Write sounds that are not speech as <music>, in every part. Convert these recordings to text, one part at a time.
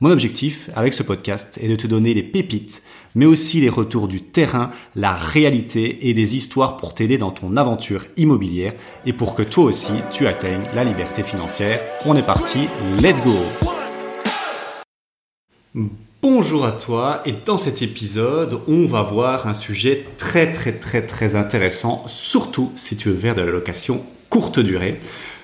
Mon objectif avec ce podcast est de te donner les pépites, mais aussi les retours du terrain, la réalité et des histoires pour t'aider dans ton aventure immobilière et pour que toi aussi tu atteignes la liberté financière. On est parti, let's go Bonjour à toi et dans cet épisode on va voir un sujet très très très très intéressant, surtout si tu veux faire de la location courte durée.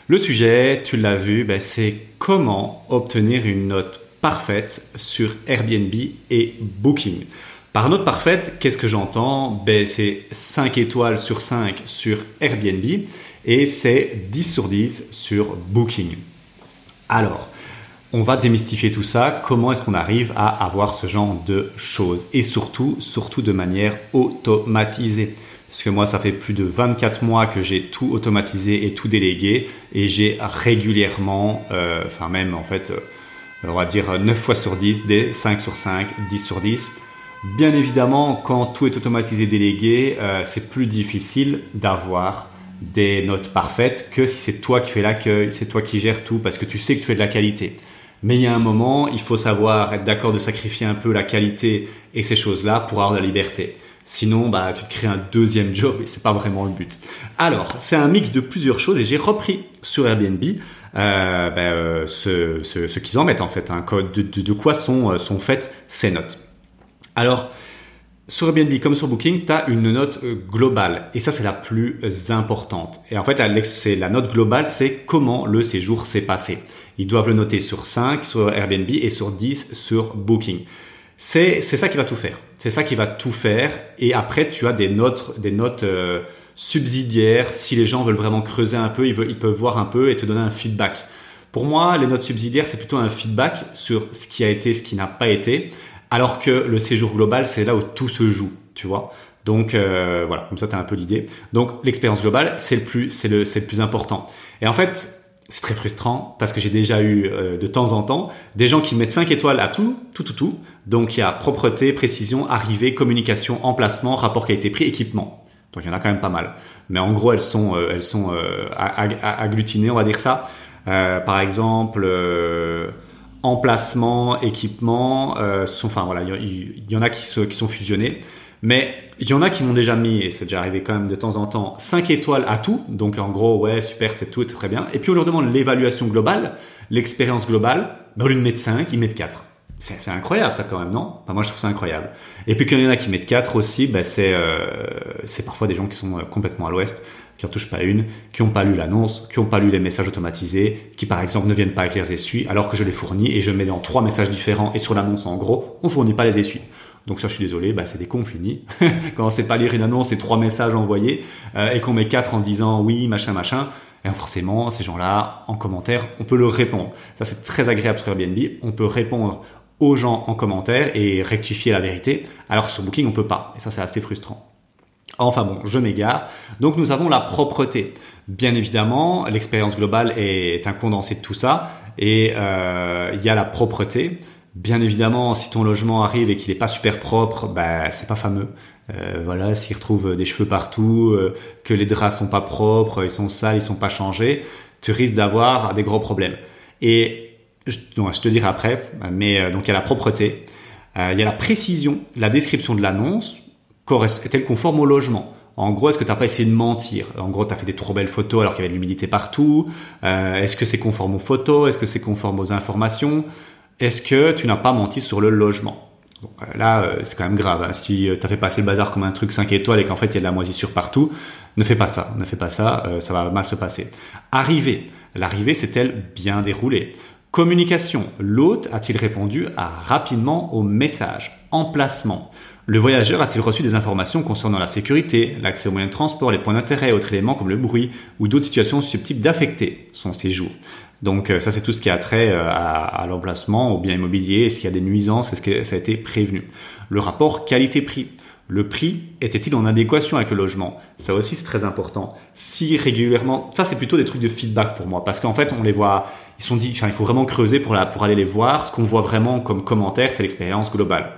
Le sujet, tu l'as vu, ben, c'est comment obtenir une note parfaite sur Airbnb et Booking. Par note parfaite, qu'est-ce que j'entends? Ben, C'est 5 étoiles sur 5 sur Airbnb et c'est 10 sur 10 sur Booking. Alors, on va démystifier tout ça. Comment est-ce qu'on arrive à avoir ce genre de choses? Et surtout, surtout de manière automatisée. Parce que moi, ça fait plus de 24 mois que j'ai tout automatisé et tout délégué et j'ai régulièrement, euh, enfin même en fait, euh, on va dire 9 fois sur 10, des 5 sur 5, 10 sur 10. Bien évidemment, quand tout est automatisé délégué, euh, c'est plus difficile d'avoir des notes parfaites que si c'est toi qui fais l'accueil, c'est toi qui gères tout parce que tu sais que tu fais de la qualité. Mais il y a un moment, il faut savoir être d'accord de sacrifier un peu la qualité et ces choses-là pour avoir de la liberté. Sinon, bah, tu te crées un deuxième job et c'est pas vraiment le but. Alors, c'est un mix de plusieurs choses et j'ai repris sur Airbnb euh, ben, euh, ce, qu'ils en mettent en fait, hein, de, de, quoi sont, euh, sont faites ces notes. Alors, sur Airbnb comme sur Booking, tu as une note globale et ça c'est la plus importante. Et en fait, c'est la note globale, c'est comment le séjour s'est passé. Ils doivent le noter sur 5 sur Airbnb et sur 10 sur Booking. C'est ça qui va tout faire. C'est ça qui va tout faire. Et après, tu as des notes, des notes euh, subsidiaires. Si les gens veulent vraiment creuser un peu, ils, veulent, ils peuvent voir un peu et te donner un feedback. Pour moi, les notes subsidiaires, c'est plutôt un feedback sur ce qui a été, ce qui n'a pas été. Alors que le séjour global, c'est là où tout se joue, tu vois. Donc euh, voilà, comme ça tu as un peu l'idée. Donc l'expérience globale, c'est le plus, c'est le, c'est le plus important. Et en fait, c'est très frustrant parce que j'ai déjà eu euh, de temps en temps des gens qui mettent 5 étoiles à tout, tout, tout, tout. Donc il y a propreté, précision, arrivée, communication, emplacement, rapport qualité-prix, équipement. Donc il y en a quand même pas mal. Mais en gros, elles sont, euh, elles sont agglutinées, on va dire ça. par exemple emplacement, équipement, euh, sont, enfin voilà, il y, en a qui, qui sont fusionnés. Mais il y en a qui m'ont déjà mis, et c'est déjà arrivé quand même de temps en temps, 5 étoiles à tout. Donc en gros, ouais, super, c'est tout, très bien. Et puis on leur demande l'évaluation globale, l'expérience globale. Ben, au lieu de mettre 5, ils mettent 4. C'est incroyable ça quand même, non? Moi je trouve ça incroyable. Et puis quand il y en a qui mettent 4 aussi, ben, c'est euh, parfois des gens qui sont euh, complètement à l'ouest qui en touchent pas une, qui n'ont pas lu l'annonce, qui n'ont pas lu les messages automatisés, qui par exemple ne viennent pas avec les essuies, alors que je les fournis et je mets dans trois messages différents et sur l'annonce en gros, on fournit pas les essuies. Donc ça, je suis désolé, bah, c'est des cons finis. <laughs> Quand on sait pas lire une annonce et trois messages envoyés euh, et qu'on met quatre en disant oui, machin, machin, et forcément, ces gens-là, en commentaire, on peut leur répondre. Ça, c'est très agréable sur Airbnb. On peut répondre aux gens en commentaire et rectifier la vérité, alors que sur Booking, on peut pas. Et ça, c'est assez frustrant. Enfin bon, je m'égare. Donc nous avons la propreté. Bien évidemment, l'expérience globale est un condensé de tout ça. Et euh, il y a la propreté. Bien évidemment, si ton logement arrive et qu'il n'est pas super propre, bah, c'est pas fameux. Euh, voilà, s'il retrouve des cheveux partout, euh, que les draps sont pas propres, ils sont sales, ils sont pas changés, tu risques d'avoir des gros problèmes. Et je, je te dirai après, mais donc il y a la propreté, il y a la précision, la description de l'annonce, est-elle conforme au logement en gros, est-ce que tu n'as pas essayé de mentir? En gros, tu as fait des trop belles photos alors qu'il y avait de l'humidité partout. Euh, est-ce que c'est conforme aux photos? Est-ce que c'est conforme aux informations? Est-ce que tu n'as pas menti sur le logement? Euh, Là, euh, c'est quand même grave. Hein. Si tu as fait passer le bazar comme un truc 5 étoiles et qu'en fait, il y a de la moisissure partout, ne fais pas ça. Ne fais pas ça, ça va mal se passer. Arrivée. L'arrivée s'est-elle bien déroulée Communication. L'hôte a-t-il répondu rapidement au message? Emplacement. Le voyageur a-t-il reçu des informations concernant la sécurité, l'accès aux moyens de transport, les points d'intérêt autres éléments comme le bruit ou d'autres situations susceptibles d'affecter son séjour? Donc euh, ça c'est tout ce qui a trait euh, à, l'emplacement, au bien immobilier, est-ce qu'il y a des nuisances, est-ce que ça a été prévenu. Le rapport qualité-prix. le prix était-il en adéquation avec le logement? Ça aussi c'est très important. Si régulièrement, ça c'est plutôt des trucs de feedback pour moi, parce qu'en fait on les voit, ils sont dit, enfin il faut vraiment creuser pour, pour aller les voir. Ce qu'on voit vraiment comme commentaire, c'est l'expérience globale.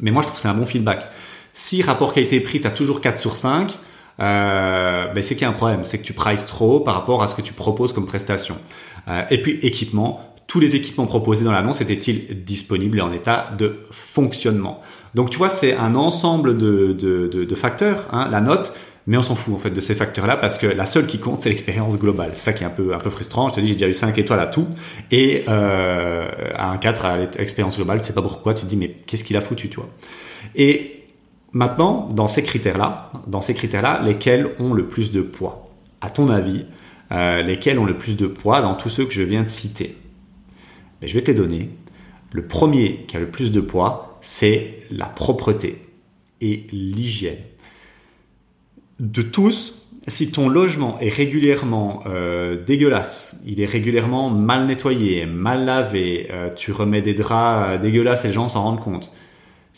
Mais moi je trouve que c'est un bon feedback. Si rapport qualité-prix, tu as toujours 4 sur 5, ben c'est qu'il y a un problème, c'est que tu prices trop par rapport à ce que tu proposes comme prestation. Euh, et puis équipement, tous les équipements proposés dans l'annonce étaient-ils disponibles et en état de fonctionnement? Donc tu vois, c'est un ensemble de, de, de, de facteurs, hein, la note, mais on s'en fout en fait de ces facteurs-là parce que la seule qui compte, c'est l'expérience globale. Ça qui est un peu, un peu frustrant. Je te dis, j'ai déjà eu 5 étoiles à tout et euh, à un 4 à l'expérience globale, tu sais pas pourquoi, tu te dis mais qu'est-ce qu'il a foutu, tu vois. Et maintenant, dans ces critères-là, dans ces critères-là, lesquels ont le plus de poids? À ton avis, euh, lesquels ont le plus de poids dans tous ceux que je viens de citer? Ben, Je vais te les donner. Le premier qui a le plus de poids, c'est la propreté et l'hygiène. De tous, si ton logement est régulièrement euh, dégueulasse, il est régulièrement mal nettoyé, mal lavé, euh, tu remets des draps dégueulasses et les gens s'en rendent compte,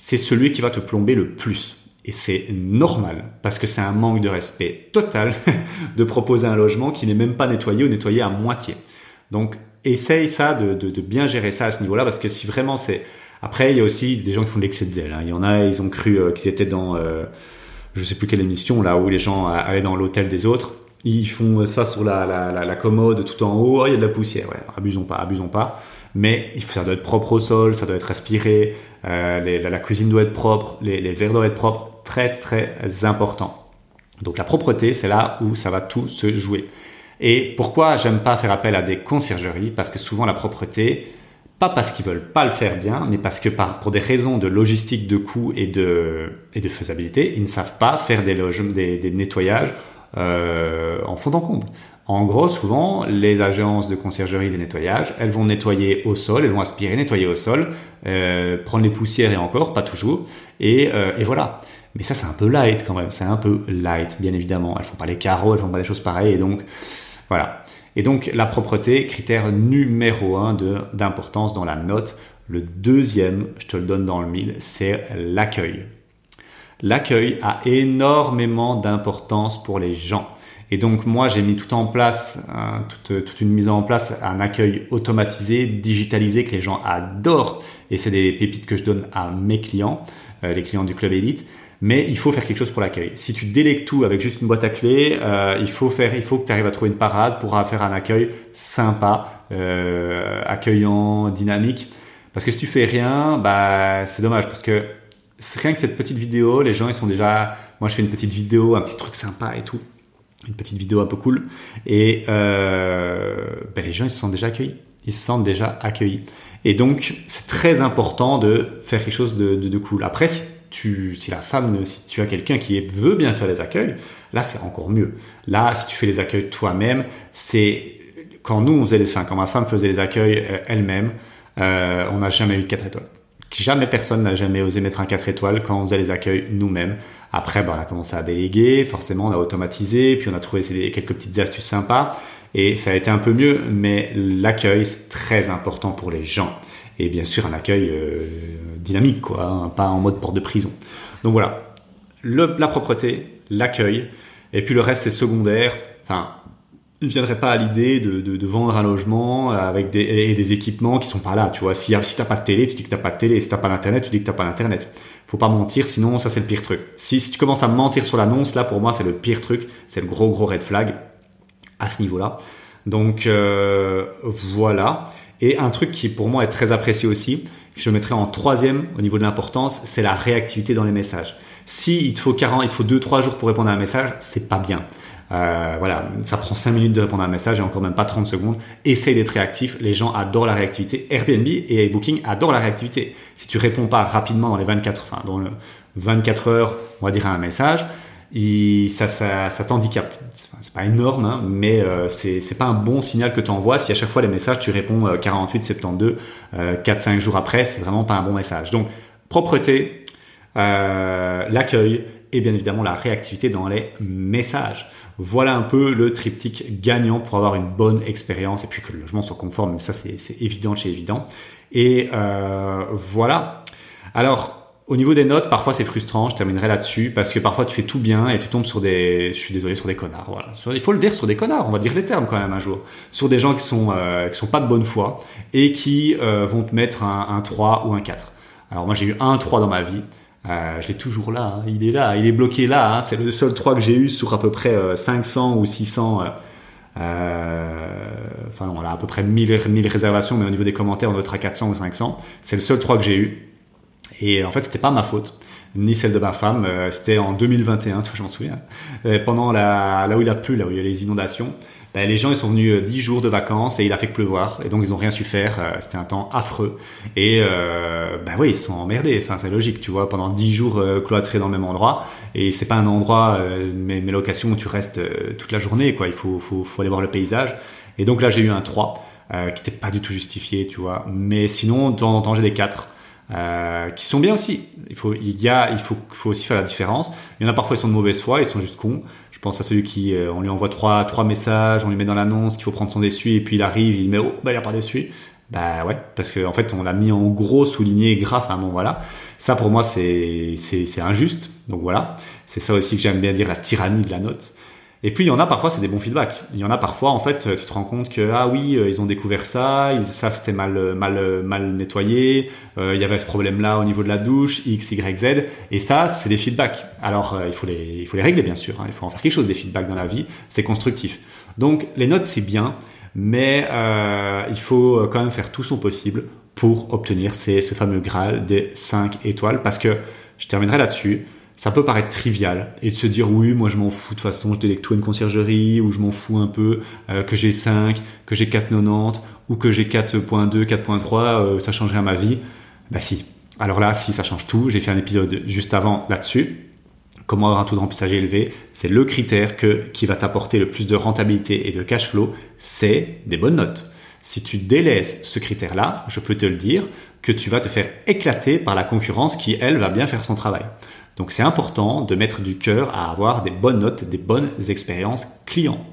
c'est celui qui va te plomber le plus. Et c'est normal, parce que c'est un manque de respect total <laughs> de proposer un logement qui n'est même pas nettoyé ou nettoyé à moitié. Donc, essaye ça, de, bien gérer ça à ce niveau-là, parce que si vraiment c'est... Après, il y a aussi des gens qui font de l'excès de zèle. Hein. Il y en a, ils ont cru euh, qu'ils étaient dans... Euh, je sais plus quelle émission, là, où les gens allaient dans l'hôtel des autres. Ils font ça sur la, commode tout en haut. Oh, il y a de la poussière. Ouais, abusons pas, abusons pas. Mais ça doit être propre au sol, ça doit être respiré. Euh, la, cuisine doit être propre, les, verres doivent être propres. Très, très important. Donc la propreté, c'est là où ça va tout se jouer. Et pourquoi j'aime pas faire appel à des conciergeries? Parce que souvent la propreté, pas parce qu'ils veulent pas le faire bien, mais parce que pour des raisons de logistique, de coût et de, et de faisabilité, ils ne savent pas faire des, des, des nettoyages euh, en fond en comble. En gros, souvent, les agences de conciergerie de nettoyage, elles vont nettoyer au sol, elles vont aspirer, nettoyer au sol, euh, prendre les poussières et encore, pas toujours, et, euh, et voilà. Mais ça, c'est un peu light quand même, c'est un peu light, bien évidemment. Elles font pas les carreaux, elles font pas des choses pareilles, et donc, voilà. Et donc, la propreté, critère numéro un d'importance dans la note. Le deuxième, je te le donne dans le mille, c'est l'accueil. L'accueil a énormément d'importance pour les gens. Et donc moi, j'ai mis tout en place, hein, toute, toute, une mise en place, un accueil automatisé, digitalisé que les gens adorent. Et c'est des pépites que je donne à mes clients, euh, les clients du club élite. Mais il faut faire quelque chose pour l'accueil. Si tu délègues tout avec juste une boîte à clés, euh, il faut faire, il faut que tu arrives à trouver une parade pour faire un accueil sympa, euh, accueillant, dynamique. Parce que si tu fais rien, bah c'est dommage parce que rien que cette petite vidéo, les gens ils sont déjà, moi je fais une petite vidéo, un petit truc sympa et tout une petite vidéo un peu cool. Et euh, ben les gens, ils se sentent déjà accueillis. Ils se sentent déjà accueillis. Et donc, c'est très important de faire quelque chose de, cool. Après, si, tu, si la femme, si tu as quelqu'un qui veut bien faire les accueils, là, c'est encore mieux. Là, si tu fais les accueils toi-même, c'est quand nous, on faisait les, enfin, quand ma femme faisait les accueils euh, elle-même, euh, on n'a jamais eu de 4 étoiles. Jamais personne n'a jamais osé mettre un 4 étoiles quand on faisait les accueils nous-mêmes. Après, ben, on a commencé à déléguer, forcément, on a automatisé, puis on a trouvé quelques petites astuces sympas, et ça a été un peu mieux, mais l'accueil, c'est très important pour les gens. Et bien sûr, un accueil euh, dynamique, quoi, hein, pas en mode porte de prison. Donc voilà, le, la propreté, l'accueil, et puis le reste, c'est secondaire. Enfin, ne viendrait pas à l'idée de, de, de, vendre un logement avec des, et des équipements qui sont pas là. Tu vois, si, si t'as pas de télé, tu dis que t'as pas de télé. Si t'as pas d'internet, tu dis que t'as pas d'internet. Faut pas mentir, sinon ça c'est le pire truc. Si, si tu commences à mentir sur l'annonce, là pour moi c'est le pire truc. C'est le gros gros red flag à ce niveau-là. Donc euh, voilà. Et un truc qui pour moi est très apprécié aussi, que je mettrais en troisième au niveau de l'importance, c'est la réactivité dans les messages. Si il te faut 40, il te faut 2-3 jours pour répondre à un message, c'est pas bien. Euh, voilà, ça prend 5 minutes de répondre à un message et encore même pas 30 secondes. Essaye d'être réactif. Les gens adorent la réactivité. Airbnb et Booking adorent la réactivité. Si tu réponds pas rapidement dans les 24, enfin, dans le 24 heures, on va dire à un message, il, ça, ça, ça t'handicape. C'est pas énorme, hein, mais euh, c'est pas un bon signal que tu envoies. Si à chaque fois les messages tu réponds 48, 72, 4-5 jours après, c'est vraiment pas un bon message. Donc propreté, euh, l'accueil et bien évidemment la réactivité dans les messages. Voilà un peu le triptyque gagnant pour avoir une bonne expérience et puis que le logement soit conforme, ça c'est évident chez évident. Et euh, voilà. Alors, Au niveau des notes, parfois c'est frustrant, je terminerai là-dessus, parce que parfois tu fais tout bien et tu tombes sur des, je suis désolé, sur des connards, voilà. Il faut le dire, sur des connards, on va dire les termes quand même un jour. Sur des gens qui sont, euh, qui sont pas de bonne foi et qui euh, vont te mettre un, un 3 ou un 4. Alors moi j'ai eu un 3 dans ma vie, euh, je l'ai toujours là, hein. il est là, il est bloqué là, hein. c'est le seul 3 que j'ai eu sur à peu près 500 ou 600 enfin on a à peu près 1000, 1000 réservations, mais au niveau des commentaires, on doit être à 400 ou 500. C'est le seul 3 que j'ai eu. Et en fait, c'était pas ma faute, ni celle de ma femme. Euh, c'était en 2021, je m'en souviens. Euh, pendant la, là où il a plu, là où il y a les inondations, ben, les gens ils sont venus 10 euh, jours de vacances et il a fait que pleuvoir et donc ils ont rien su faire. C'était un temps affreux et euh, ben oui ils sont emmerdés. Enfin c'est logique, tu vois, pendant 10 jours cloîtrés dans le même endroit et c'est pas un endroit mes, mes, locations où tu restes toute la journée quoi. Il faut, faut, faut aller voir le paysage. Et donc là j'ai eu un 3 qui n'était pas du tout justifié, tu vois. Mais sinon de temps en temps j'ai des 4 euh, qui sont bien aussi. Il faut, il y a, il faut, faut aussi faire la différence. Il y en a parfois ils sont de mauvaise foi, ils sont juste cons. Je pense à celui qui, euh, on lui envoie trois, trois messages, on lui met dans l'annonce qu'il faut prendre son essuie et puis il arrive, il met oh bah il n'y a pas d'essuie. Bah ouais, parce qu'en en fait on l'a mis en gros souligné grave. Hein, bon voilà, ça pour moi c'est c'est c'est injuste. Donc voilà, c'est ça aussi que j'aime bien dire la tyrannie de la note. Et puis il y en a parfois c'est des bons feedbacks. Il y en a parfois en fait tu te rends compte que ah oui euh, ils ont découvert ça, ça c'était mal mal mal nettoyé, euh, il y avait ce problème là au niveau de la douche x y z et ça c'est des feedbacks. Alors euh, il faut les il faut les régler bien sûr, hein. il faut en faire quelque chose des feedbacks dans la vie, c'est constructif. Donc les notes c'est bien, mais euh, il faut quand même faire tout son possible pour obtenir ce fameux graal des 5 étoiles parce que je terminerai là-dessus ça peut paraître trivial et de se dire oui moi je m'en fous de toute façon je délecte tout une conciergerie ou je m'en fous un peu euh, que j'ai 5 que j'ai 4,90 ou que j'ai 4.2 4.3 euh, ça changerait à ma vie. Bah si. Alors là si ça change tout. J'ai fait un épisode juste avant là-dessus. Comment avoir un taux de remplissage élevé? C'est le critère que qui va t'apporter le plus de rentabilité et de cash flow. C'est des bonnes notes. Si tu délaisses ce critère là je peux te le dire que tu vas te faire éclater par la concurrence qui elle va bien faire son travail donc c'est important de mettre du cœur à avoir des bonnes notes, des bonnes expériences clients.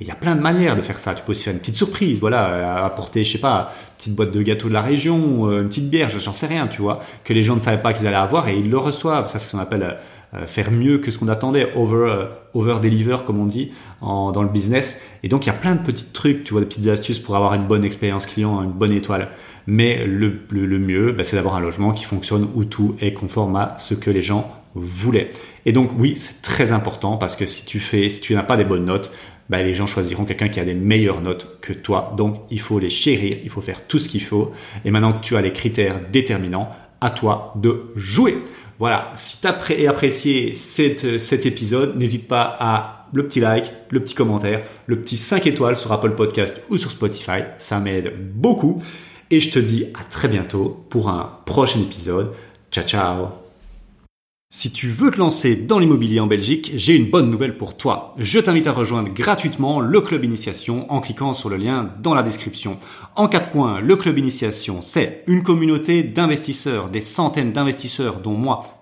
il y a plein de manières de faire ça. Tu peux aussi faire une petite surprise, voilà, apporter, je sais pas, une petite boîte de gâteaux de la région, euh, une petite bière, j'en sais rien, tu vois, que les gens ne savaient pas qu'ils allaient avoir et ils le reçoivent. Ça, c'est ce qu'on appelle euh, faire mieux que ce qu'on attendait, over, euh, over deliver, comme on dit, dans le business. Et donc, il y a plein de petits trucs, tu vois, des petites astuces pour avoir une bonne expérience client, une bonne étoile. Mais le, le, mieux, bah, c'est d'avoir un logement qui fonctionne où tout est conforme à ce que les gens voulait. Et donc oui, c'est très important parce que si tu fais, si tu n'as pas des bonnes notes, bah, les gens choisiront quelqu'un qui a des meilleures notes que toi. Donc il faut les chérir, il faut faire tout ce qu'il faut. Et maintenant que tu as les critères déterminants, à toi de jouer. Voilà, si tu as apprécié cette, cet épisode, n'hésite pas à le petit like, le petit commentaire, le petit 5 étoiles sur Apple Podcast ou sur Spotify. Ça m'aide beaucoup. Et je te dis à très bientôt pour un prochain épisode. Ciao ciao si tu veux te lancer dans l'immobilier en Belgique, j'ai une bonne nouvelle pour toi. Je t'invite à rejoindre gratuitement le club initiation en cliquant sur le lien dans la description. En quatre points, le club initiation, c'est une communauté d'investisseurs, des centaines d'investisseurs dont moi